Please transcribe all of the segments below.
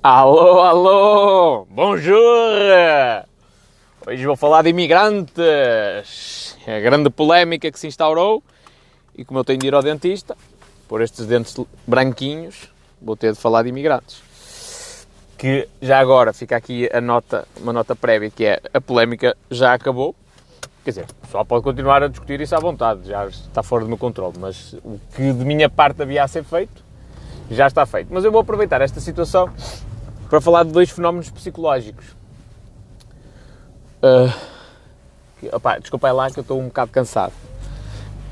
Alô, alô, bonjour! Hoje vou falar de imigrantes. É a grande polémica que se instaurou e como eu tenho de ir ao dentista, por estes dentes branquinhos, vou ter de falar de imigrantes. Que já agora fica aqui a nota, uma nota prévia que é a polémica já acabou. Quer dizer, só pode continuar a discutir isso à vontade, já está fora do meu controle, mas o que de minha parte havia a ser feito já está feito. Mas eu vou aproveitar esta situação para falar de dois fenómenos psicológicos. Uh, que, opa, desculpa lá que eu estou um bocado cansado.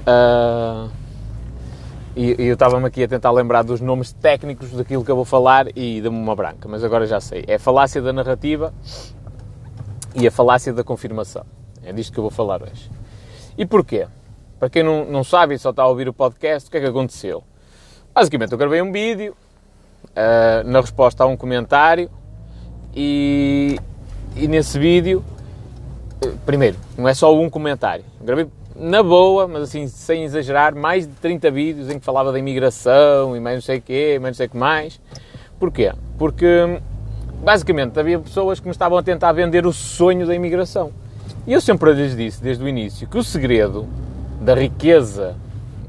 Uh, e, e eu estava-me aqui a tentar lembrar dos nomes técnicos daquilo que eu vou falar e deu-me uma branca, mas agora já sei. É a falácia da narrativa e a falácia da confirmação. É disto que eu vou falar hoje. E porquê? Para quem não, não sabe e só está a ouvir o podcast, o que é que aconteceu? Basicamente, eu gravei um vídeo uh, na resposta a um comentário e, e nesse vídeo, uh, primeiro, não é só um comentário. Gravei na boa, mas assim, sem exagerar, mais de 30 vídeos em que falava da imigração e mais não sei o quê, mais não sei o que mais. Porquê? Porque, basicamente, havia pessoas que me estavam a tentar vender o sonho da imigração. E eu sempre lhes disse, desde o início, que o segredo da riqueza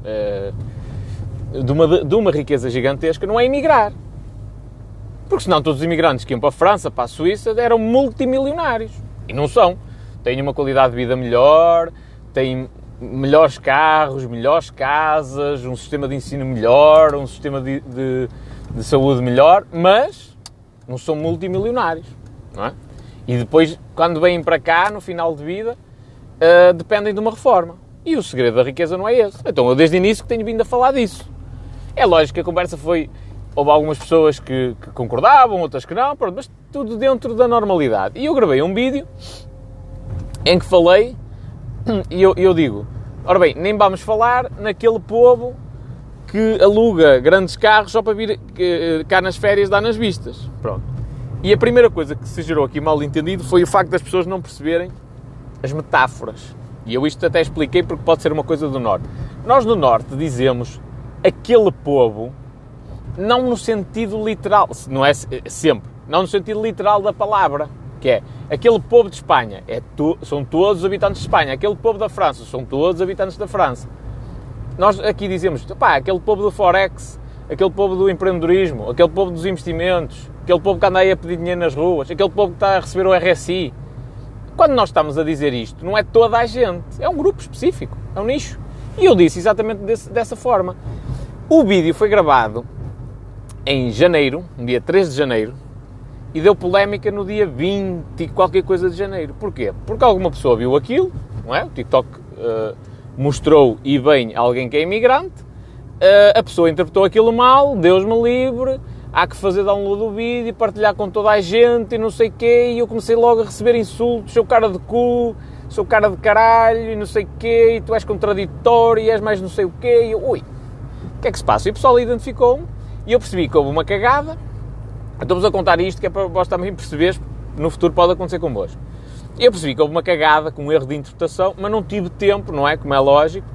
uh, de uma, de uma riqueza gigantesca não é emigrar. Porque senão todos os imigrantes que iam para a França, para a Suíça, eram multimilionários. E não são. Têm uma qualidade de vida melhor, têm melhores carros, melhores casas, um sistema de ensino melhor, um sistema de, de, de saúde melhor, mas não são multimilionários. Não é? E depois, quando vêm para cá, no final de vida, uh, dependem de uma reforma. E o segredo da riqueza não é esse. Então eu desde o início que tenho vindo a falar disso. É lógico que a conversa foi. Houve algumas pessoas que, que concordavam, outras que não, pronto, mas tudo dentro da normalidade. E eu gravei um vídeo em que falei, e eu, eu digo: ora bem, nem vamos falar naquele povo que aluga grandes carros só para vir eh, cá nas férias dar nas vistas. Pronto. E a primeira coisa que se gerou aqui mal entendido foi o facto das pessoas não perceberem as metáforas. E eu isto até expliquei porque pode ser uma coisa do Norte. Nós no Norte dizemos aquele povo, não no sentido literal, não é sempre, não no sentido literal da palavra, que é aquele povo de Espanha, é to, são todos os habitantes de Espanha, aquele povo da França, são todos os habitantes da França. Nós aqui dizemos, pá, aquele povo do Forex, aquele povo do empreendedorismo, aquele povo dos investimentos, aquele povo que anda aí a pedir dinheiro nas ruas, aquele povo que está a receber o RSI. Quando nós estamos a dizer isto, não é toda a gente, é um grupo específico, é um nicho. E eu disse exatamente desse, dessa forma. O vídeo foi gravado em janeiro, no dia 3 de janeiro, e deu polémica no dia 20 e qualquer coisa de janeiro. Porquê? Porque alguma pessoa viu aquilo, não é? O TikTok uh, mostrou e bem alguém que é imigrante, uh, a pessoa interpretou aquilo mal, Deus me livre, há que fazer download do vídeo, partilhar com toda a gente e não sei o quê, e eu comecei logo a receber insultos, seu cara de cu, sou cara de caralho e não sei o quê, e tu és contraditório e és mais não sei o quê, e eu, ui, o que é que se passa? E o pessoal identificou-me e eu percebi que houve uma cagada. Estou-vos a contar isto que é para vós também perceberes no futuro pode acontecer convosco. Eu percebi que houve uma cagada com um erro de interpretação, mas não tive tempo, não é? Como é lógico.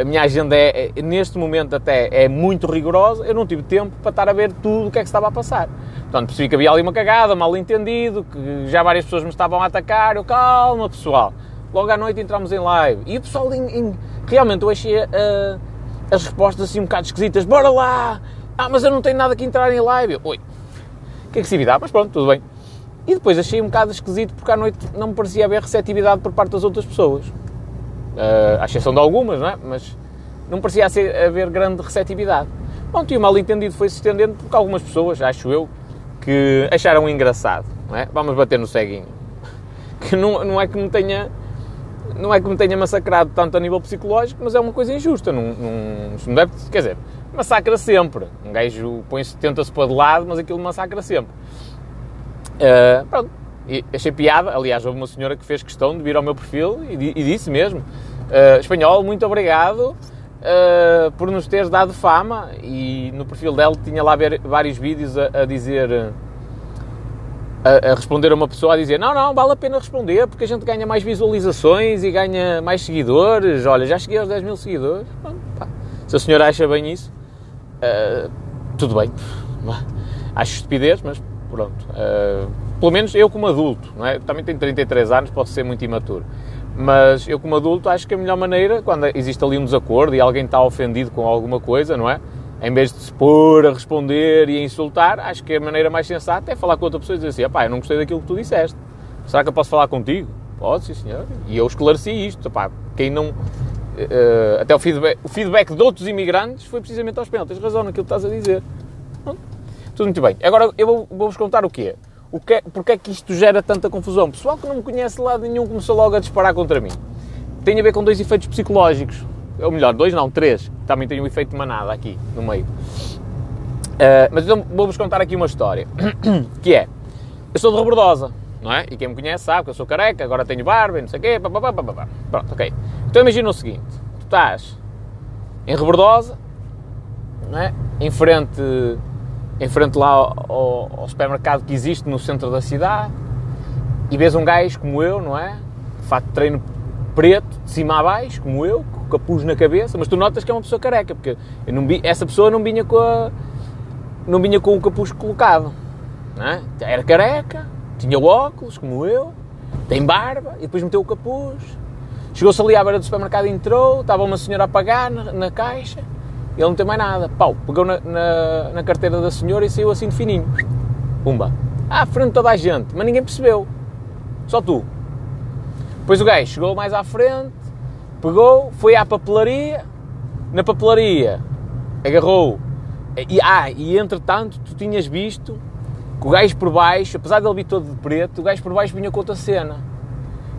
A minha agenda é, é, neste momento até é muito rigorosa, eu não tive tempo para estar a ver tudo o que é que estava a passar. Portanto, percebi que havia ali uma cagada, mal entendido, que já várias pessoas me estavam a atacar. Eu, calma, pessoal. Logo à noite entramos em live. E o pessoal, em, em, realmente, eu achei uh, as respostas assim um bocado esquisitas. Bora lá! Ah, mas eu não tenho nada que entrar em live. Oi, que agressividade, mas pronto, tudo bem. E depois achei um bocado esquisito porque à noite não me parecia haver receptividade por parte das outras pessoas. Uh, à exceção de algumas, não é? Mas não parecia haver grande receptividade. Bom, e o mal entendido foi se estendendo porque algumas pessoas, acho eu, que acharam engraçado, não é? Vamos bater no ceguinho. Que não, não é que me tenha não é que me tenha massacrado tanto a nível psicológico, mas é uma coisa injusta. Não, não, não deve, quer dizer, massacra sempre. Um gajo tenta-se pôr de lado, mas aquilo massacra sempre. Uh, pronto, e achei piada. Aliás, houve uma senhora que fez questão de vir ao meu perfil e, e disse mesmo: uh, Espanhol, muito obrigado uh, por nos teres dado fama. E no perfil dela tinha lá vários vídeos a, a dizer a, a, responder a uma pessoa a dizer não, não, vale a pena responder porque a gente ganha mais visualizações e ganha mais seguidores. Olha, já cheguei aos 10 mil seguidores. Bom, se a senhora acha bem isso, uh, tudo bem. Acho estupidez, mas pronto. Uh, pelo menos eu como adulto, não é? Também tenho 33 anos, posso ser muito imaturo. Mas eu como adulto acho que a melhor maneira, quando existe ali um desacordo e alguém está ofendido com alguma coisa, não é? Em vez de se pôr a responder e a insultar, acho que a maneira mais sensata é falar com outra pessoa e dizer assim, pá, eu não gostei daquilo que tu disseste. Será que eu posso falar contigo? Pode, sim senhor. E eu esclareci isto, pá, quem não... Uh, até o feedback, o feedback de outros imigrantes foi precisamente ao espanhol. Tens razão naquilo que estás a dizer. Tudo muito bem. Agora eu vou-vos contar o quê? O que é, porque é que isto gera tanta confusão? Pessoal que não me conhece de lado nenhum começou logo a disparar contra mim. Tem a ver com dois efeitos psicológicos. Ou melhor, dois não, três. Também tem um efeito de manada aqui, no meio. Uh, mas então vou-vos contar aqui uma história. que é, eu sou de Rebordosa, não é? E quem me conhece sabe que eu sou careca, agora tenho barba e não sei o quê. Pronto, ok. Então imagina o seguinte. Tu estás em Rebordosa, não é? Em frente em frente lá ao, ao, supermercado que existe no centro da cidade e vês um gajo como eu, não é? De fato, treino preto, de cima a baixo, como eu, com o capuz na cabeça, mas tu notas que é uma pessoa careca, porque vi, essa pessoa não vinha com a, não vinha com o capuz colocado, é? Era careca, tinha óculos, como eu, tem barba, e depois meteu o capuz. Chegou-se ali à beira do supermercado, entrou, estava uma senhora a pagar na, na caixa, ele não tem mais nada. Pau, pegou na, na, na, carteira da senhora e saiu assim de fininho. Pumba. À frente de toda a gente, mas ninguém percebeu. Só tu. Depois o gajo chegou mais à frente, pegou, foi à papelaria. Na papelaria agarrou. E, ah, e entretanto tu tinhas visto que o gajo por baixo, apesar de ele vir todo de preto, o gajo por baixo vinha com outra cena.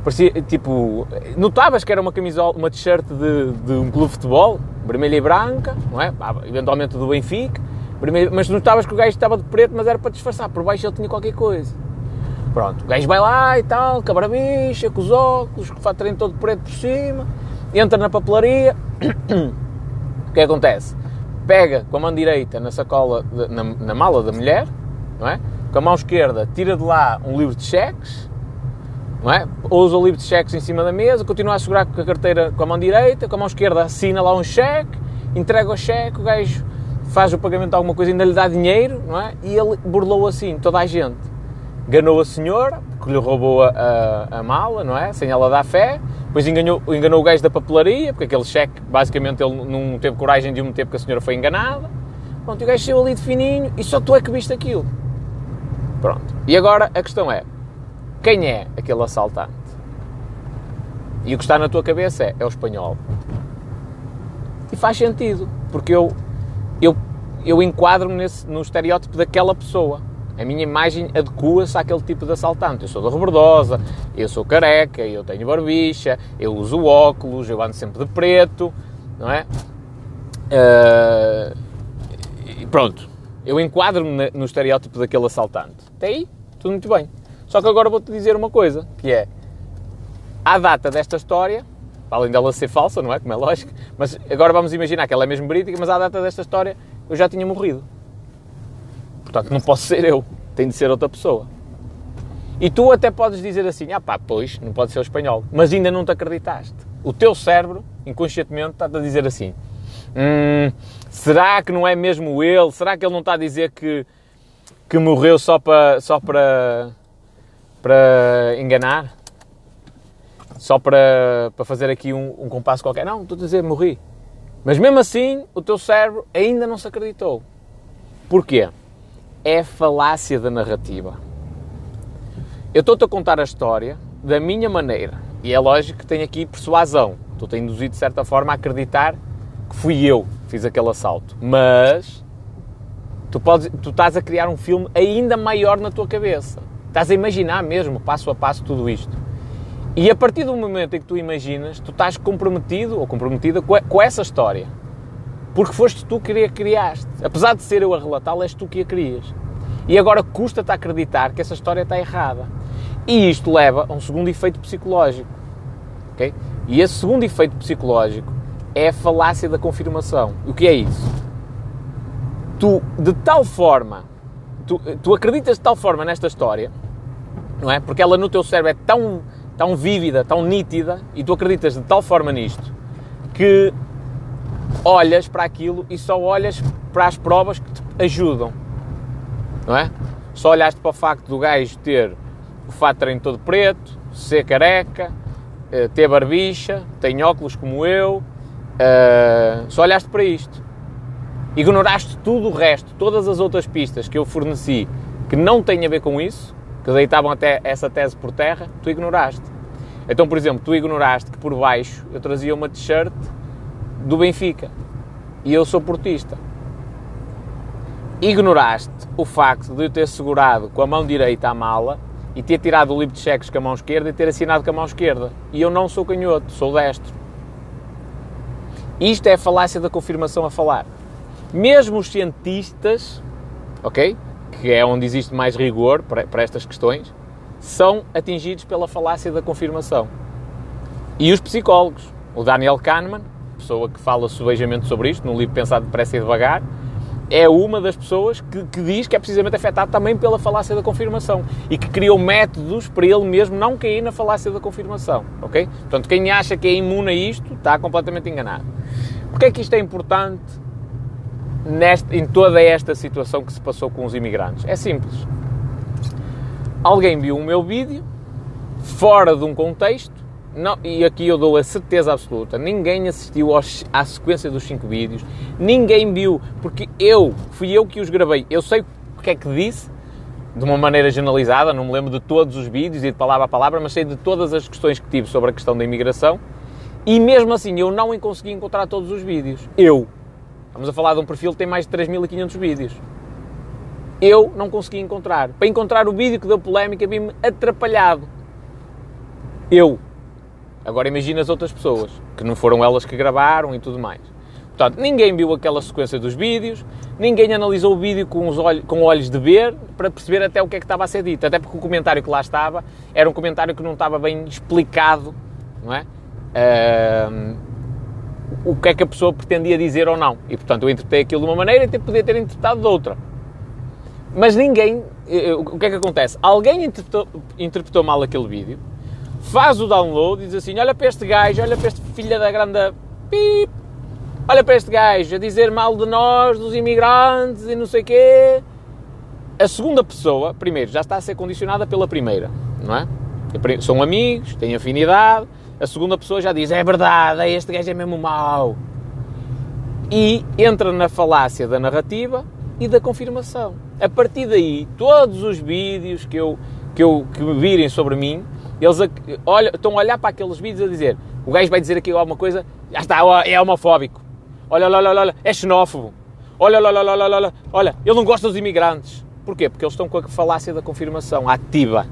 Parecia, tipo, notavas que era uma camisola, uma t-shirt de, de, um clube de futebol, vermelha e branca, não é? Eventualmente do Benfica, vermelho, mas notavas que o gajo estava de preto, mas era para disfarçar, por baixo ele tinha qualquer coisa. Pronto, o gajo vai lá e tal, com a barbicha, com os óculos, com o fato treino todo preto por cima, entra na papelaria, o que acontece? Pega com a mão direita na sacola, de, na, na mala da mulher, não é? Com a mão esquerda tira de lá um livro de cheques, não é? Usa o livro de cheques em cima da mesa, continua a segurar com a carteira com a mão direita, com a mão esquerda assina lá um cheque, entrega o cheque, o gajo faz o pagamento de alguma coisa, ainda lhe dá dinheiro, não é? E ele burlou assim toda a gente. Enganou a senhora, que lhe roubou a, a, a mala, não é? Sem ela dar fé. Depois enganou, enganou o gajo da papelaria, porque aquele cheque, basicamente, ele não teve coragem de o meter porque a senhora foi enganada. Pronto, o gajo saiu ali de fininho e só tu é que viste aquilo. Pronto. E agora a questão é, quem é aquele assaltante? E o que está na tua cabeça é, é o espanhol. E faz sentido, porque eu, eu, eu enquadro-me no estereótipo daquela pessoa. A minha imagem adequa-se àquele tipo de assaltante. Eu sou da Rebordosa, eu sou careca, eu tenho barbicha, eu uso óculos, eu ando sempre de preto, não é? Uh, pronto, eu enquadro-me no estereótipo daquele assaltante. Até aí, tudo muito bem. Só que agora vou-te dizer uma coisa, que é, à data desta história, além dela ser falsa, não é? Como é lógico, mas agora vamos imaginar que ela é mesmo verídica, mas à data desta história eu já tinha morrido. Portanto, não posso ser eu, tem de ser outra pessoa. E tu até podes dizer assim, ah pá, pois, não pode ser o espanhol, mas ainda não te acreditaste. O teu cérebro, inconscientemente, está-te a dizer assim, hum, será que não é mesmo ele? Será que ele não está a dizer que, que morreu só para, só para para enganar, só para, para fazer aqui um, um compasso qualquer. Não, estou a dizer, morri. Mas mesmo assim, o teu cérebro ainda não se acreditou. Porquê? É falácia da narrativa. Eu estou-te a contar a história da minha maneira. E é lógico que tenho aqui persuasão. Estou-te a induzir, de certa forma, a acreditar que fui eu que fiz aquele assalto. Mas tu, podes, tu estás a criar um filme ainda maior na tua cabeça. Estás a imaginar mesmo, passo a passo, tudo isto. E a partir do momento em que tu imaginas, tu estás comprometido ou comprometida com essa história. Porque foste tu que a criaste. Apesar de ser eu a relatá-la, és tu que a crias. E agora custa-te acreditar que essa história está errada. E isto leva a um segundo efeito psicológico. Okay? E esse segundo efeito psicológico é a falácia da confirmação. O que é isso? Tu, de tal forma, tu, tu acreditas de tal forma nesta história não é? Porque ela no teu cérebro é tão, tão vívida, tão nítida, e tu acreditas de tal forma nisto, que olhas para aquilo e só olhas para as provas que te ajudam. não é? Só olhaste para o facto do gajo ter o fato de todo preto, ser careca, eh, ter barbicha, tem óculos como eu, uh, só olhaste para isto. Ignoraste tudo o resto, todas as outras pistas que eu forneci que não têm a ver com isso, que deitavam até essa tese por terra, tu ignoraste. Então, por exemplo, tu ignoraste que por baixo eu trazia uma t-shirt do Benfica e eu sou portista. Ignoraste o facto de eu ter segurado com a mão direita a mala e ter tirado o livro de cheques com a mão esquerda e ter assinado com a mão esquerda. E eu não sou canhoto, sou destro. Isto é a falácia da confirmação a falar. Mesmo os cientistas, ok? Que é onde existe mais rigor para, estas questões, são atingidos pela falácia da confirmação. E os psicólogos, o Daniel Kahneman, pessoa que fala subejamente sobre isto, num livro pensado depressa e devagar, é uma das pessoas que, que, diz que é precisamente afetado também pela falácia da confirmação e que criou métodos para ele mesmo não cair na falácia da confirmação, ok? Portanto, quem acha que é imune a isto está completamente enganado. Porquê é que isto é importante neste, em toda esta situação que se passou com os imigrantes? É simples. Alguém viu o meu vídeo fora de um contexto não, e aqui eu dou a certeza absoluta, ninguém assistiu aos, à sequência dos cinco vídeos, ninguém viu, porque eu, fui eu que os gravei, eu sei o que é que disse, de uma maneira generalizada, não me lembro de todos os vídeos e de palavra a palavra, mas sei de todas as questões que tive sobre a questão da imigração, e mesmo assim eu não consegui encontrar todos os vídeos. Eu. Estamos a falar de um perfil que tem mais de 3.500 vídeos. Eu não consegui encontrar. Para encontrar o vídeo que deu polémica, vi-me atrapalhado. Eu. Agora imagina as outras pessoas, que não foram elas que gravaram e tudo mais. Portanto, ninguém viu aquela sequência dos vídeos, ninguém analisou o vídeo com, os olhos, com olhos de ver para perceber até o que é que estava a ser dito. Até porque o comentário que lá estava era um comentário que não estava bem explicado, não é? Uh, o que é que a pessoa pretendia dizer ou não. E portanto eu interpretei aquilo de uma maneira e podia ter interpretado de outra. Mas ninguém. Eh, o que é que acontece? Alguém interpretou, interpretou mal aquele vídeo faz o download e diz assim: olha para este gajo, olha para este filho da grande pip, olha para este gajo a dizer mal de nós, dos imigrantes e não sei quê. A segunda pessoa, primeiro, já está a ser condicionada pela primeira, não é? São amigos, têm afinidade. A segunda pessoa já diz: é verdade, este gajo é mesmo mau. E entra na falácia da narrativa e da confirmação. A partir daí, todos os vídeos que eu que, eu, que virem sobre mim eles olha, estão a olhar para aqueles vídeos a dizer o gajo vai dizer aqui alguma coisa, já está, é homofóbico. Olha, olha, olha, olha, é xenófobo. Olha, olha, olha, olha, olha, olha, ele não gosta dos imigrantes. Porquê? Porque eles estão com a falácia da confirmação ativa.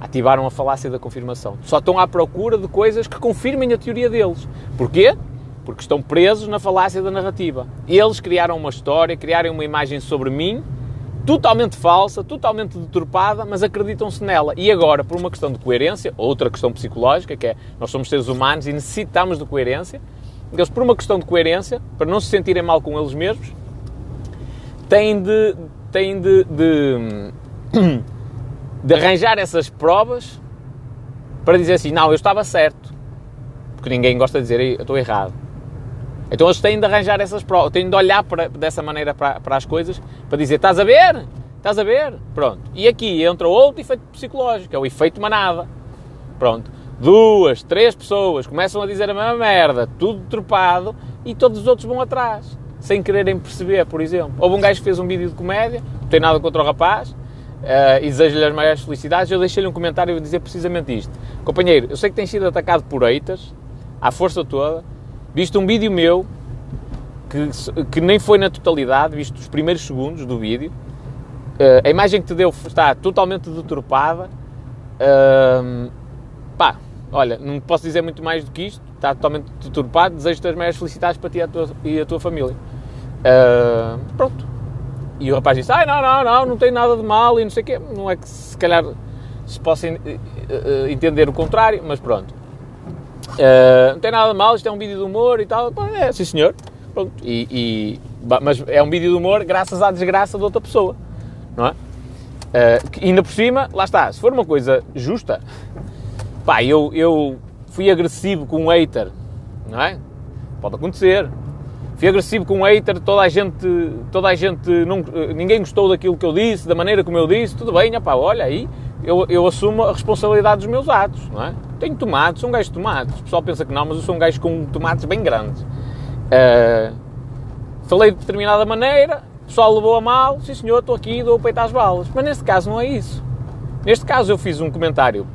Ativaram a falácia da confirmação. Só estão à procura de coisas que confirmem a teoria deles. Porquê? Porque estão presos na falácia da narrativa. Eles criaram uma história, criaram uma imagem sobre mim totalmente falsa, totalmente deturpada, mas acreditam-se nela. E agora, por uma questão de coerência, outra questão psicológica, que é nós somos seres humanos e necessitamos de coerência, eles, por uma questão de coerência, para não se sentirem mal com eles mesmos, têm de, têm de, de, de arranjar essas provas para dizer assim: não, eu estava certo. Porque ninguém gosta de dizer eu estou errado. Então eles têm de arranjar essas provas, têm de olhar para, dessa maneira para, para as coisas, para dizer, estás a ver? Estás a ver? Pronto. E aqui entra outro efeito psicológico, é o efeito manada. Pronto. Duas, três pessoas começam a dizer a mesma merda, tudo trepado, e todos os outros vão atrás, sem quererem perceber, por exemplo. Houve um gajo que fez um vídeo de comédia, não tem nada contra o rapaz, uh, e desejo-lhe as maiores felicidades, eu deixei-lhe um comentário a dizer precisamente isto. Companheiro, eu sei que tens sido atacado por haters, à força toda, Viste um vídeo meu, que, que nem foi na totalidade, viste os primeiros segundos do vídeo. Uh, a imagem que te deu está totalmente deturpada. Uh, pá, olha, não posso dizer muito mais do que isto. Está totalmente deturpado. Desejo-te as maiores felicidades para ti e a tua, e a tua família. Uh, pronto. E o rapaz disse: Ai, não, não, não, não tem nada de mal e não sei o quê. Não é que se calhar se possa entender o contrário, mas pronto. Uh, não tem nada de mal, isto é um vídeo de humor e tal. É, sim senhor. Pronto. E, e, mas é um vídeo de humor graças à desgraça de outra pessoa, não é? Uh, ainda por cima, lá está, se for uma coisa justa, pá, eu, eu fui agressivo com um hater, não é? Pode acontecer. Fui agressivo com um hater, toda a gente, toda a gente não, ninguém gostou daquilo que eu disse, da maneira como eu disse, tudo bem, opá, olha aí, eu, eu assumo a responsabilidade dos meus atos, não é? Tenho tomates, sou um gajo de tomates. O pessoal pensa que não, mas eu sou um gajo com tomates bem grandes. Uh, falei de determinada maneira, o pessoal levou a mal, sim senhor, estou aqui, dou o peito às balas. Mas neste caso não é isso. Neste caso eu fiz um comentário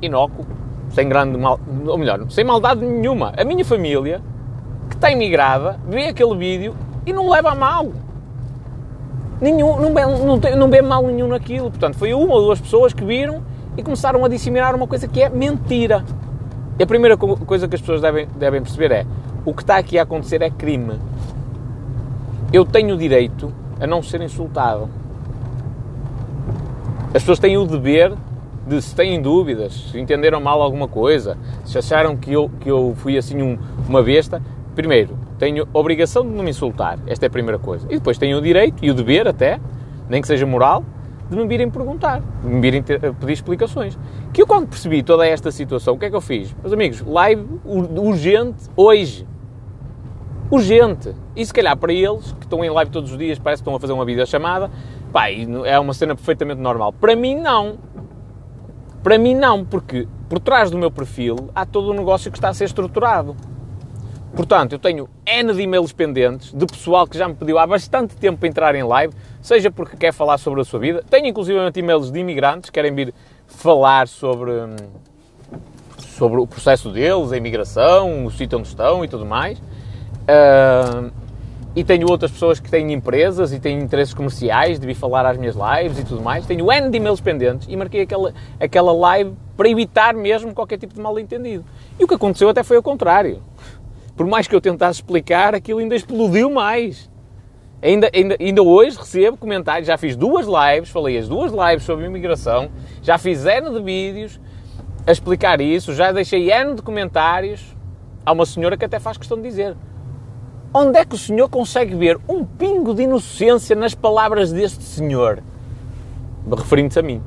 inócuo, sem grande mal, ou melhor, sem maldade nenhuma. A minha família, está imigrada, vê aquele vídeo e não leva a mal. Nenhum, não, não, tem, não vê mal nenhum naquilo. Portanto, foi uma ou duas pessoas que viram e começaram a disseminar uma coisa que é mentira. E a primeira coisa que as pessoas devem, devem perceber é o que está aqui a acontecer é crime. Eu tenho o direito a não ser insultado. As pessoas têm o dever de, se têm dúvidas, se entenderam mal alguma coisa, se acharam que eu, que eu fui assim um, uma besta, primeiro, tenho obrigação de não me insultar. Esta é a primeira coisa. E depois tenho o direito e o dever até, nem que seja moral, de me virem perguntar, de me virem ter, pedir explicações. Que eu quando percebi toda esta situação, o que é que eu fiz? Meus amigos, live urgente hoje. Urgente. E se calhar para eles, que estão em live todos os dias, parece que estão a fazer uma videochamada, pá, é uma cena perfeitamente normal. Para mim, não. Para mim, não, porque por trás do meu perfil há todo um negócio que está a ser estruturado. Portanto, eu tenho N de e-mails pendentes de pessoal que já me pediu há bastante tempo para entrar em live, seja porque quer falar sobre a sua vida. Tenho inclusivamente e-mails de imigrantes que querem vir falar sobre, sobre o processo deles, a imigração, o sítio onde estão e tudo mais. Uh, e tenho outras pessoas que têm empresas e têm interesses comerciais de vir falar às minhas lives e tudo mais. Tenho N de e-mails pendentes e marquei aquela, aquela live para evitar mesmo qualquer tipo de mal-entendido. E o que aconteceu até foi o contrário por mais que eu tentasse explicar, aquilo ainda explodiu mais. Ainda, ainda, ainda hoje recebo comentários, já fiz duas lives, falei as duas lives sobre imigração, já fiz N de vídeos a explicar isso, já deixei N de comentários. Há uma senhora que até faz questão de dizer: onde é que o senhor consegue ver um pingo de inocência nas palavras deste senhor? Referindo-se a mim.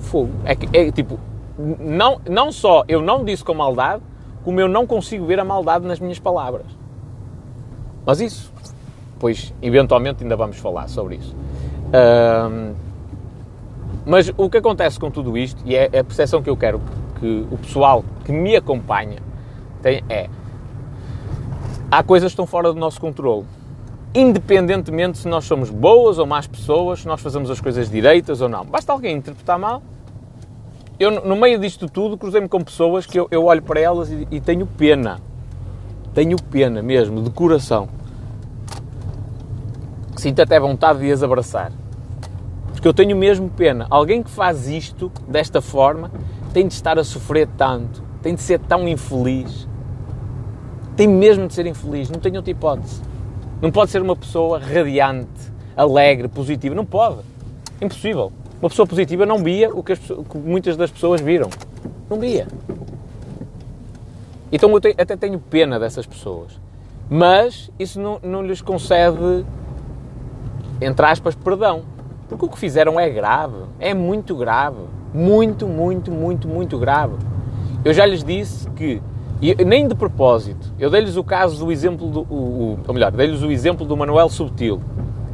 Fogo. É, é tipo, não, não só eu não disse com maldade, como eu não consigo ver a maldade nas minhas palavras. Mas isso, pois eventualmente ainda vamos falar sobre isso. Um, mas o que acontece com tudo isto, e é a percepção que eu quero que o pessoal que me acompanha tem, é há coisas que estão fora do nosso controle. Independentemente se nós somos boas ou más pessoas, se nós fazemos as coisas direitas ou não. Basta alguém interpretar mal eu, no meio disto tudo, cruzei-me com pessoas que eu, eu olho para elas e, e, tenho pena. Tenho pena mesmo, de coração. Sinto até vontade de as abraçar. Porque eu tenho mesmo pena. Alguém que faz isto desta forma tem de estar a sofrer tanto, tem de ser tão infeliz. Tem mesmo de ser infeliz, não tem outra hipótese. Não pode ser uma pessoa radiante, alegre, positiva. Não pode. Impossível. Uma pessoa positiva não via o que, as, que muitas das pessoas viram. Não via. Então eu até tenho pena dessas pessoas. Mas isso não, não lhes concede, entre aspas, perdão. Porque o que fizeram é grave. É muito grave. Muito, muito, muito, muito grave. Eu já lhes disse que, nem de propósito, eu dei-lhes o caso do exemplo do. O, ou melhor, dei-lhes o exemplo do Manuel Subtil.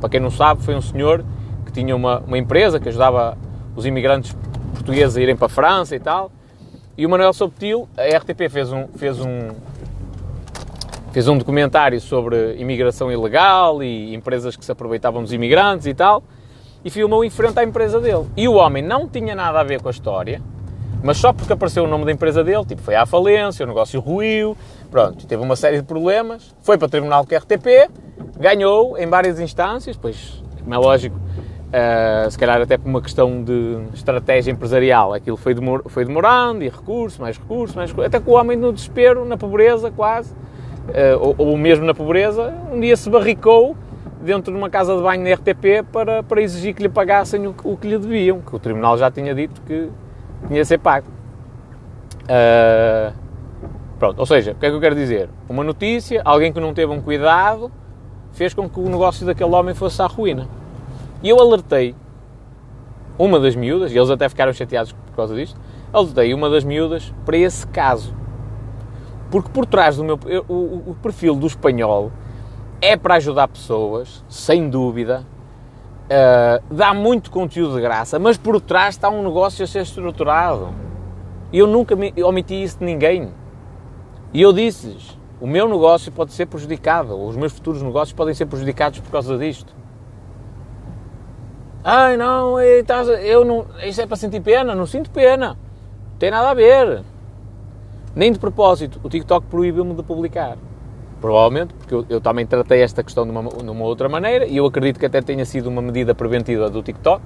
Para quem não sabe, foi um senhor que tinha uma, uma empresa que ajudava os imigrantes portugueses a irem para a França e tal. E o Manuel Subtil, a RTP fez um, fez um, fez um documentário sobre imigração ilegal e empresas que se aproveitavam dos imigrantes e tal, e filmou em frente à empresa dele. E o homem não tinha nada a ver com a história, mas só porque apareceu o nome da empresa dele, tipo, foi à falência, o negócio ruiu, pronto, teve uma série de problemas, foi para o tribunal com a RTP, ganhou em várias instâncias, pois, como é lógico, Uh, se calhar até por uma questão de estratégia empresarial, aquilo foi, demor foi demorando, e recurso, mais recurso, mais recurso, até que o homem no desespero, na pobreza quase, uh, ou, ou, mesmo na pobreza, um dia se barricou dentro de uma casa de banho na RTP para, para exigir que lhe pagassem o, o que lhe deviam, que o tribunal já tinha dito que tinha de ser pago. Uh, pronto, ou seja, o que é que eu quero dizer? Uma notícia, alguém que não teve um cuidado, fez com que o negócio daquele homem fosse à ruína. E eu alertei uma das miúdas, e eles até ficaram chateados por causa disto, alertei uma das miúdas para esse caso. Porque por trás do meu. o, o, perfil do espanhol é para ajudar pessoas, sem dúvida, uh, dá muito conteúdo de graça, mas por trás está um negócio a ser estruturado. E eu nunca me, omiti isso de ninguém. E eu disse-lhes, o meu negócio pode ser prejudicado, ou os meus futuros negócios podem ser prejudicados por causa disto. Ai não, eu não, isso é para sentir pena, não sinto pena, não tem nada a ver. Nem de propósito, o TikTok proibiu-me de publicar. Provavelmente, porque eu, eu, também tratei esta questão de uma, de uma, outra maneira e eu acredito que até tenha sido uma medida preventiva do TikTok,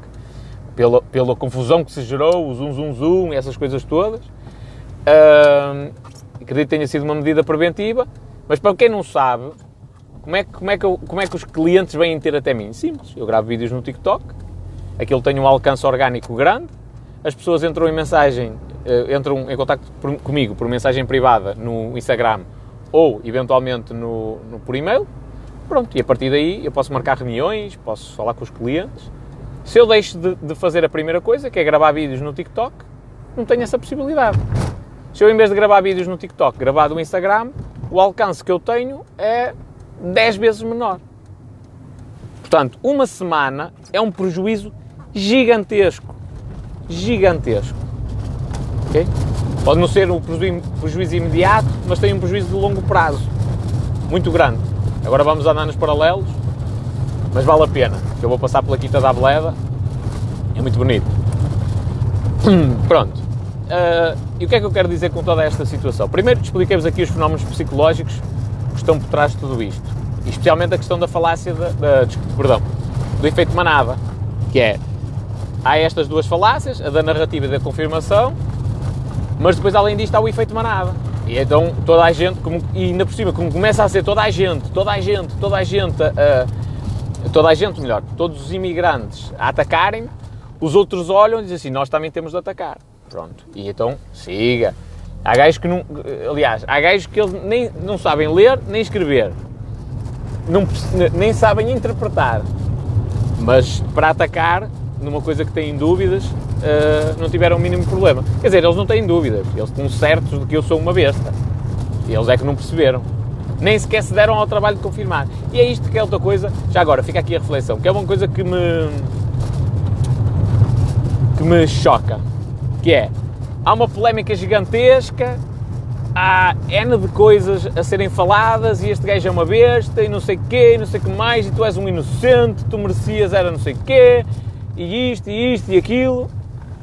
pela, pela confusão que se gerou, o zoom, zoom, zoom, essas coisas todas. Acredito que tenha sido uma medida preventiva, mas para quem não sabe, como é, como, é que eu, como é que os clientes vêm ter até mim? Simples, eu gravo vídeos no TikTok, aquilo tem um alcance orgânico grande, as pessoas entram em mensagem uh, entram em contato comigo por mensagem privada no Instagram ou eventualmente no, no, por e-mail. Pronto, e a partir daí eu posso marcar reuniões, posso falar com os clientes. Se eu deixo de, de fazer a primeira coisa, que é gravar vídeos no TikTok, não tenho essa possibilidade. Se eu, em vez de gravar vídeos no TikTok, gravar no Instagram, o alcance que eu tenho é 10 vezes menor. Portanto, uma semana é um prejuízo gigantesco. Gigantesco. Pode não ser um prejuízo imediato, mas tem um prejuízo de longo prazo, muito grande. Agora vamos andar nos paralelos, mas vale a pena, eu vou passar pela Quinta da Ableda, é muito bonito. Pronto. Uh, e o que é que eu quero dizer com toda esta situação? Primeiro, expliquei-vos aqui os fenómenos psicológicos que estão por trás de tudo isto. Especialmente a questão da falácia, da, perdão, do efeito manada, que é, há estas duas falácias, a da narrativa e da confirmação, mas depois, além disto, há o efeito manada. E então toda a gente, como, e ainda por cima, como começa a ser toda a gente, toda a gente, toda a gente, toda a gente, melhor, todos os imigrantes a atacarem, os outros olham e dizem assim: Nós também temos de atacar. Pronto. E então, siga. Há gajos que não. Aliás, há gajos que eles nem, não sabem ler nem escrever, não, nem sabem interpretar, mas para atacar numa coisa que têm dúvidas, uh, não tiveram o mínimo problema. Quer dizer, eles não têm dúvidas, eles estão certos de que eu sou uma besta. E eles é que não perceberam. Nem sequer se deram ao trabalho de confirmar. E é isto que é outra coisa. Já agora, fica aqui a reflexão, que é uma coisa que me. que me choca. Que é. Há uma polémica gigantesca, há N de coisas a serem faladas e este gajo é uma besta e não sei o quê, e não sei o que mais, e tu és um inocente, tu merecias era não sei o quê, e isto, e isto, e aquilo.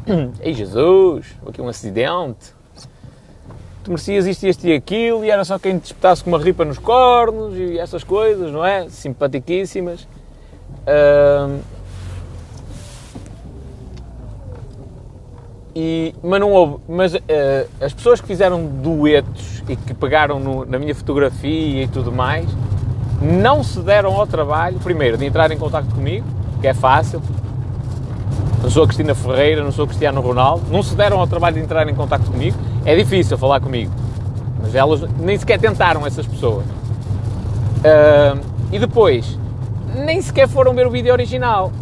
Ei Jesus, aqui um acidente. Tu merecias isto, isto e aquilo, e era só quem te espetasse com uma ripa nos cornos e essas coisas, não é? Simpaticíssimas. E, mas não houve. Mas uh, as pessoas que fizeram duetos e que pegaram no, na minha fotografia e tudo mais, não se deram ao trabalho, primeiro, de entrar em contato comigo, que é fácil, não sou a Cristina Ferreira, não sou o Cristiano Ronaldo, não se deram ao trabalho de entrar em contato comigo. É difícil falar comigo, mas elas nem sequer tentaram, essas pessoas. Uh, e depois, nem sequer foram ver o vídeo original.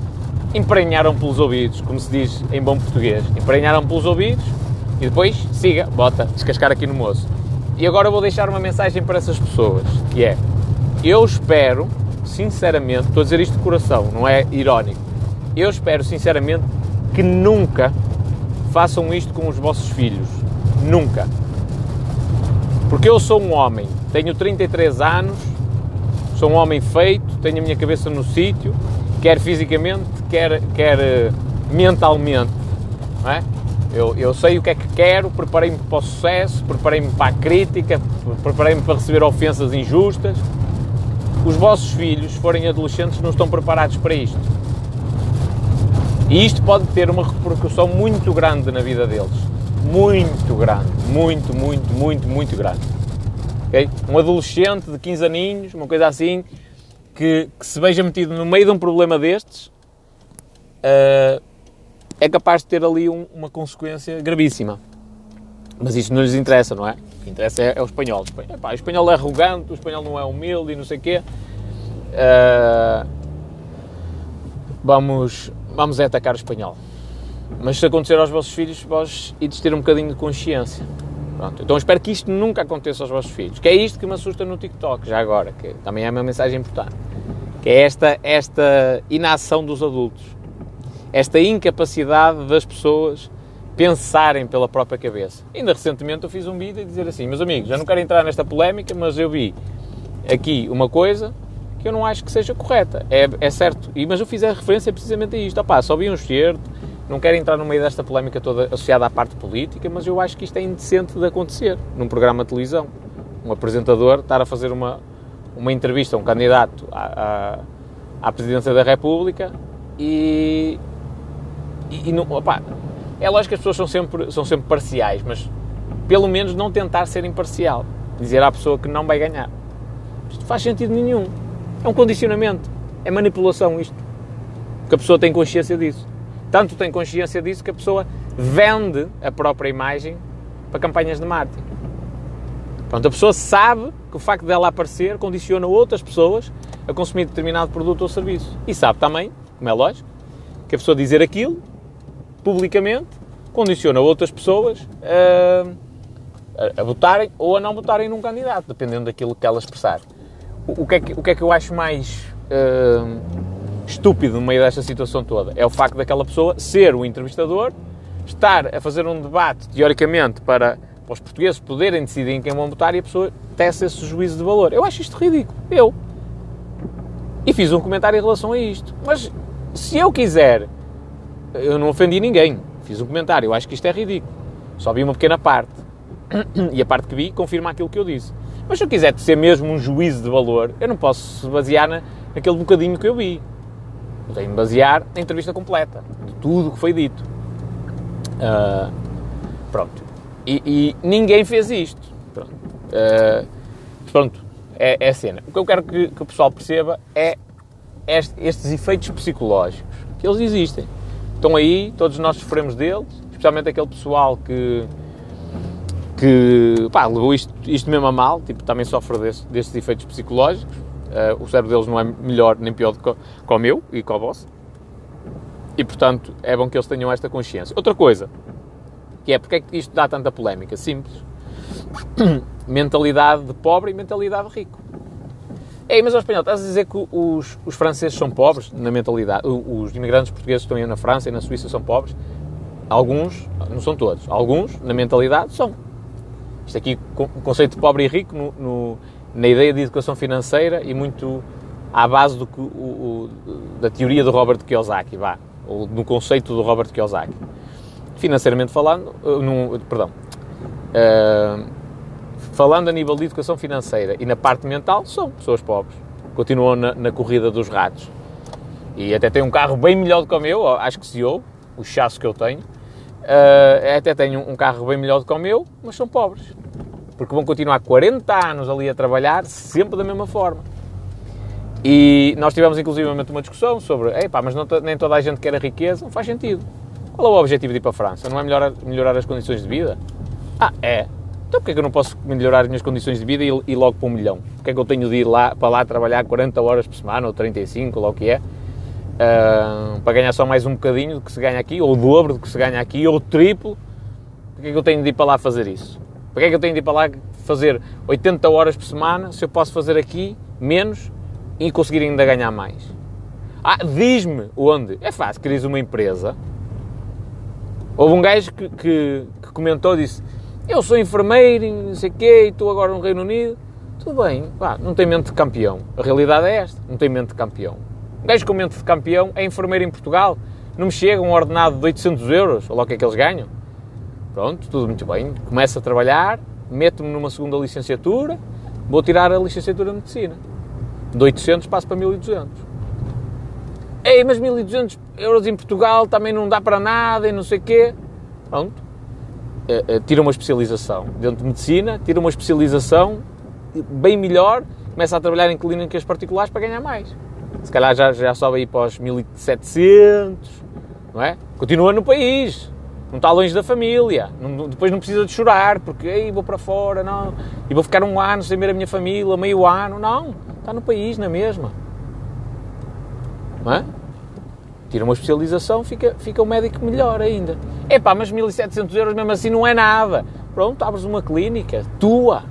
Emprenharam pelos ouvidos, como se diz em bom português. Emprenharam pelos ouvidos e depois, siga, bota, descascar aqui no moço. E agora vou deixar uma mensagem para essas pessoas, que é, eu espero, sinceramente, estou a dizer isto de coração, não é irónico, eu espero sinceramente que nunca façam isto com os vossos filhos. Nunca. Porque eu sou um homem, tenho 33 anos, sou um homem feito, tenho a minha cabeça no sítio, quer fisicamente, quer, quer eh, mentalmente. Não é? eu, eu sei o que é que quero, preparei-me para o sucesso, preparei-me para a crítica, preparei-me para receber ofensas injustas. Os vossos filhos, se forem adolescentes, não estão preparados para isto e isto pode ter uma repercussão muito grande na vida deles. Muito grande. Muito, muito, muito, muito grande. Okay? Um adolescente de 15 aninhos, uma coisa assim, que, que se veja metido no meio de um problema destes, uh, é capaz de ter ali um, uma consequência gravíssima. Mas isso não lhes interessa, não é? O que interessa é, é o espanhol. Epá, o espanhol é arrogante, o espanhol não é humilde e não sei o quê. Uh, vamos, vamos é atacar o espanhol. Mas se acontecer aos vossos filhos, vós ides ter um bocadinho de consciência. Pronto. Então espero que isto nunca aconteça aos vossos filhos. Que é isto que me assusta no TikTok, já agora, que também é uma mensagem importante. Que é esta, esta inação dos adultos. Esta incapacidade das pessoas pensarem pela própria cabeça. Ainda recentemente eu fiz um vídeo e dizer assim, meus amigos, já não quero entrar nesta polémica, mas eu vi aqui uma coisa que eu não acho que seja correta. É, é certo. E, mas eu fiz a referência precisamente a isto. Opá, só vi um certo, não quero entrar no meio desta polémica toda associada à parte política, mas eu acho que isto é indecente de acontecer num programa de televisão. Um apresentador estar a fazer uma, uma entrevista a um candidato à, à, à presidência da República e, e, e não, opá, é lógico que as pessoas são sempre, são sempre parciais, mas pelo menos não tentar ser imparcial. Dizer à pessoa que não vai ganhar. Isto faz sentido nenhum. É um condicionamento. É manipulação isto. Porque a pessoa tem consciência disso. Tanto tem consciência disso que a pessoa vende a própria imagem para campanhas de marketing. Pronto, a pessoa sabe que o facto dela aparecer condiciona outras pessoas a consumir determinado produto ou serviço. E sabe também, como é lógico, que a pessoa dizer aquilo publicamente condiciona outras pessoas a, a, votarem ou a não votarem num candidato, dependendo daquilo que ela expressar. O, que, é que, o que é que eu acho mais uh, estúpido no meio desta situação toda? É o facto daquela pessoa ser o entrevistador, estar a fazer um debate, teoricamente, para, para os portugueses poderem decidir em quem vão votar e a pessoa tece esse juízo de valor. Eu acho isto ridículo. Eu. E fiz um comentário em relação a isto. Mas se eu quiser eu não ofendi ninguém. Fiz um comentário. Eu acho que isto é ridículo. Só vi uma pequena parte. E a parte que vi confirma aquilo que eu disse. Mas se eu quiser ser mesmo um juízo de valor, eu não posso basear na, naquele bocadinho que eu vi. Eu tenho de basear na entrevista completa, de tudo o que foi dito. Uh, pronto. E, e, ninguém fez isto. Pronto. Uh, pronto. É, é a cena. O que eu quero que, que o pessoal perceba é este, estes efeitos psicológicos que eles existem estão aí, todos nós sofremos deles, especialmente aquele pessoal que, que pá, levou isto, isto mesmo a mal, tipo, também sofre desse, destes efeitos psicológicos. Uh, o cérebro deles não é melhor nem pior do que, o meu e que o vosso. E, portanto, é bom que eles tenham esta consciência. Outra coisa, que é porque é que isto dá tanta polémica? Simples. mentalidade de pobre e mentalidade de rico. Ei, mas, ó espanhol, estás a dizer que os, os franceses são pobres na mentalidade? Os imigrantes portugueses que estão aí na França e na Suíça são pobres? Alguns, não são todos, alguns, na mentalidade, são. Isto aqui, o conceito de pobre e rico, no, no, na ideia de educação financeira e muito à base do o, o, da teoria do Robert Kiyosaki, vá, ou do conceito do Robert Kiyosaki. Financeiramente falando, no, perdão, uh, falando a nível de educação financeira e na parte mental, são pessoas pobres. Continuam na, na corrida dos ratos. E até têm um carro bem melhor do que o meu, acho que se ouve, o chasso que eu tenho. Uh, até tenho um carro bem melhor do que o meu, mas são pobres. Porque vão continuar 40 anos ali a trabalhar, sempre da mesma forma. E nós tivemos inclusivamente uma discussão sobre, epá, mas não, nem toda a gente quer a riqueza, não faz sentido. Qual é o objetivo de ir para a França? Não é melhorar, melhorar as condições de vida? Ah, é. Então porquê é que eu não posso melhorar as minhas condições de vida e, e logo para um milhão? Porquê é que eu tenho de ir lá, para lá trabalhar 40 horas por semana, ou 35, ou lá o que é, uh, para ganhar só mais um bocadinho do que se ganha aqui, ou o dobro do que se ganha aqui, ou o triplo? Porquê é que eu tenho de ir para lá fazer isso? Porquê é que eu tenho de ir para lá fazer 80 horas por semana se eu posso fazer aqui menos e conseguir ainda ganhar mais? Ah, diz-me onde. É fácil, queres uma empresa. Houve um gajo que, que, que comentou, disse eu sou enfermeiro e não sei o quê, e estou agora no Reino Unido. Tudo bem, pá, não tem mente de campeão. A realidade é esta, não tem mente de campeão. Um gajo com mente de campeão é enfermeiro em Portugal. Não me chega um ordenado de 800 euros, ou lá o que é que eles ganham. Pronto, tudo muito bem. Começo a trabalhar, meto-me numa segunda licenciatura, vou tirar a licenciatura de Medicina. De 800 passo para 1200. Ei, mas 1200 euros em Portugal também não dá para nada e não sei o quê. Pronto, uh, tira uma especialização dentro de medicina, tira uma especialização bem melhor, começa a trabalhar em clínicas particulares para ganhar mais. Se calhar já, já sobe aí para os 1700, não é? Continua no país, não está longe da família, não, depois não precisa de chorar, porque aí vou para fora, não, e vou ficar um ano sem ver a minha família, meio ano, não, está no país na mesma. Não é? tira uma especialização, fica, fica um médico melhor ainda. Epá, mas 1700 euros mesmo assim não é nada. Pronto, abres uma clínica, tua.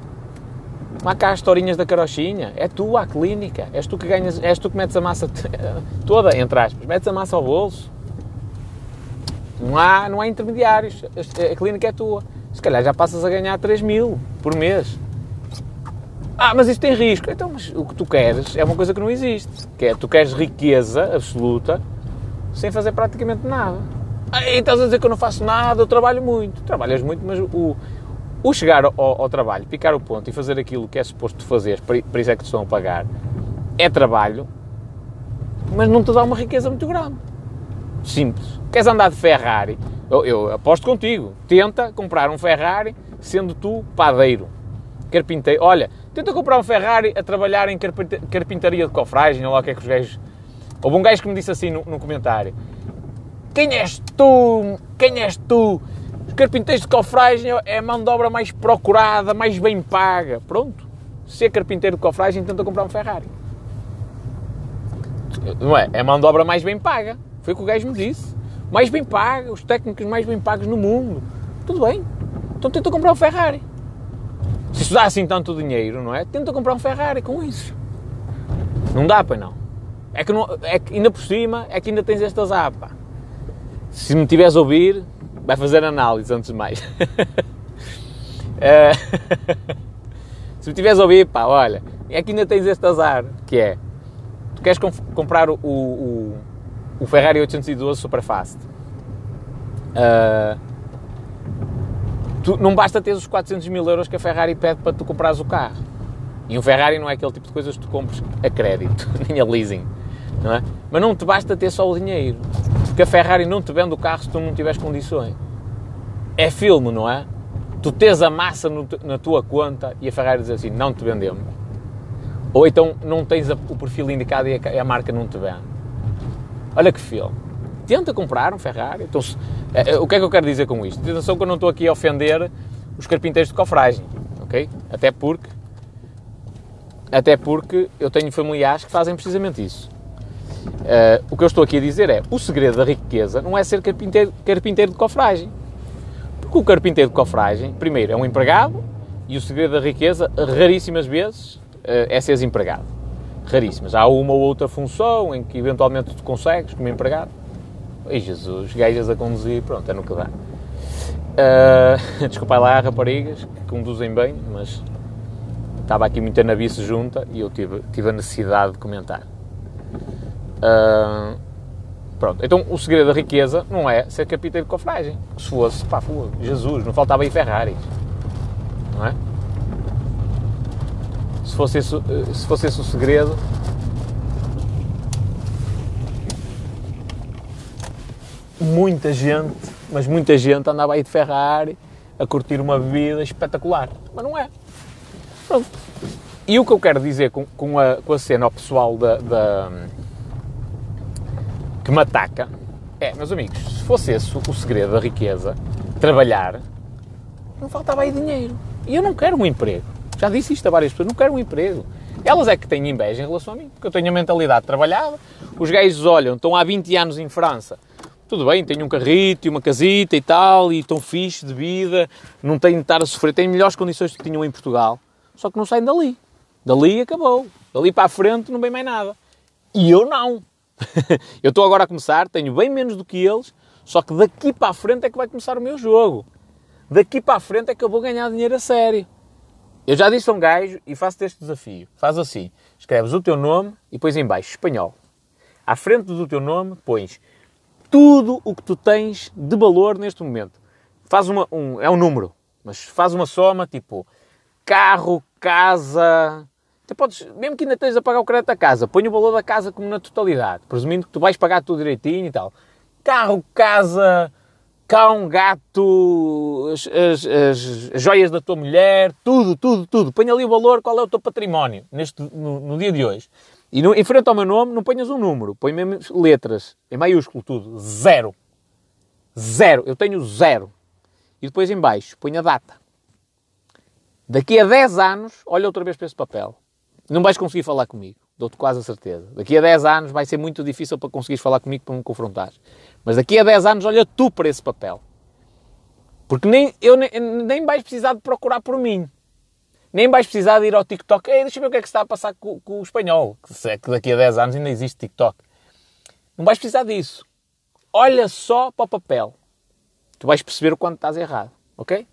Há cá as historinhas da carochinha. É tua a clínica. És tu que ganhas, és tu que metes a massa toda, entre aspas. Metes a massa ao bolso. Não há, não há intermediários. A clínica é tua. Se calhar já passas a ganhar 3 mil por mês. Ah, mas isso tem risco. Então, mas o que tu queres é uma coisa que não existe. Que é, tu queres riqueza absoluta sem fazer praticamente nada. Então estás a dizer que eu não faço nada, eu trabalho muito. Trabalhas muito, mas o, o chegar ao, ao, trabalho, picar o ponto e fazer aquilo que é suposto fazer, por isso é que te estão a pagar, é trabalho, mas não te dá uma riqueza muito grande. Simples. Queres andar de Ferrari? Eu, eu aposto contigo. Tenta comprar um Ferrari sendo tu padeiro, carpinteiro. Olha, tenta comprar um Ferrari a trabalhar em carpintaria de cofragem, ou lá o que é que os gajos... Houve um gajo que me disse assim no, no comentário, quem és tu? Quem és tu? Os carpinteiros de cofragem é a mão de obra mais procurada, mais bem paga. Pronto. Se é carpinteiro de cofragem, tenta comprar um Ferrari. Não é? É a mão de obra mais bem paga. Foi o que o gajo me disse. Mais bem paga, os técnicos mais bem pagos no mundo. Tudo bem. Então tenta comprar um Ferrari. Se isso dá assim tanto dinheiro, não é? Tenta comprar um Ferrari com isso. Não dá, para não. É que, não, é que ainda por cima, é que ainda tens estas APA. Se me tiveres a ouvir, vai fazer análise antes de mais. Eh, se me tiveres a ouvir, pá, olha, é que ainda tens este azar, que é, tu queres comprar o, o, o Ferrari 812 Superfast. Uh, tu, não basta ter os 400 mil euros que a Ferrari pede para tu comprares o carro. E um Ferrari não é aquele tipo de coisas que tu compres a crédito, nem a leasing. Não é? Mas não te basta ter só o dinheiro. Porque a Ferrari não te vende o carro se tu não tiveres condições. É filme, não é? Tu tens a massa no, na tua conta e a Ferrari diz assim, não te vendemos. Ou então não tens a, o perfil indicado e a, a, marca não te vende. Olha que filme. Tenta comprar um Ferrari. Então, é, é, o que é que eu quero dizer com isto? Atenção que eu não estou aqui a ofender os carpinteiros de cofragem, ok? Até porque, até porque eu tenho familiares que fazem precisamente isso. Uh, o que eu estou aqui a dizer é, o segredo da riqueza não é ser carpinteiro, carpinteiro de cofragem. Porque o carpinteiro de cofragem, primeiro, é um empregado e o segredo da riqueza, raríssimas vezes, uh, é ser empregado. Raríssimas. Há uma ou outra função em que eventualmente tu consegues como empregado. Ei Jesus, gajas a conduzir, pronto, é no que dá. Uh, desculpa lá, raparigas que conduzem bem, mas estava aqui muita navice junta e eu tive, tive a necessidade de comentar. Uh, pronto, então o segredo da riqueza não é ser capiteiro de cofragem. Se fosse, pá, fosse, Jesus, não faltava aí Ferraris. Não é? Se fosse, esse, se fosse esse o segredo, muita gente, mas muita gente andava aí de Ferrari a curtir uma bebida espetacular. Mas não é. Pronto. E o que eu quero dizer com, com, a, com a cena ao pessoal da, da que me ataca é, meus amigos, se fosse esse o segredo da riqueza, trabalhar, não faltava aí dinheiro. E eu não quero um emprego. Já disse isto a várias pessoas, não quero um emprego. Elas é que têm inveja em relação a mim, porque eu tenho a mentalidade trabalhada. Os gays olham, estão há 20 anos em França. Tudo bem, tenho um carrito e uma casita e tal, e estão fixe de vida, não têm de estar a sofrer, têm melhores condições do que tinham em Portugal. Só que não saem dali. Dali acabou. Dali para a frente não vem mais nada. E eu não. eu estou agora a começar, tenho bem menos do que eles, só que daqui para a frente é que vai começar o meu jogo. Daqui para a frente é que eu vou ganhar dinheiro a sério. Eu já disse a um gajo e faço este desafio. Faz assim, escreves o teu nome e pões em baixo, espanhol. À frente do teu nome pões tudo o que tu tens de valor neste momento. Faz uma, um, é um número, mas faz uma soma tipo carro, casa, podes, mesmo que ainda estejas a pagar o crédito da casa, põe o valor da casa como na totalidade, presumindo que tu vais pagar tudo direitinho e tal. Carro, casa, cão, gato, as, as, as, joias da tua mulher, tudo, tudo, tudo. Põe ali o valor, qual é o teu património neste, no, no dia de hoje. E no, em frente ao meu nome não ponhas um número, põe mesmo letras, em maiúsculo tudo, zero. Zero, eu tenho zero. E depois em baixo, põe a data. Daqui a 10 anos, olha outra vez para esse papel. Não vais conseguir falar comigo, dou-te quase a certeza. Daqui a 10 anos vai ser muito difícil para conseguires falar comigo para me confrontar. Mas daqui a 10 anos, olha tu para esse papel. Porque nem, eu, nem, nem vais precisar de procurar por mim. Nem vais precisar de ir ao TikTok. Ei, deixa eu ver o que é que se está a passar com, com o espanhol. Que se é que daqui a 10 anos ainda existe TikTok. Não vais precisar disso. Olha só para o papel. Tu vais perceber o quanto estás errado. Ok?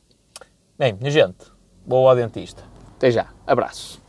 Bem, minha gente, vou ao dentista. Até já. Abraço.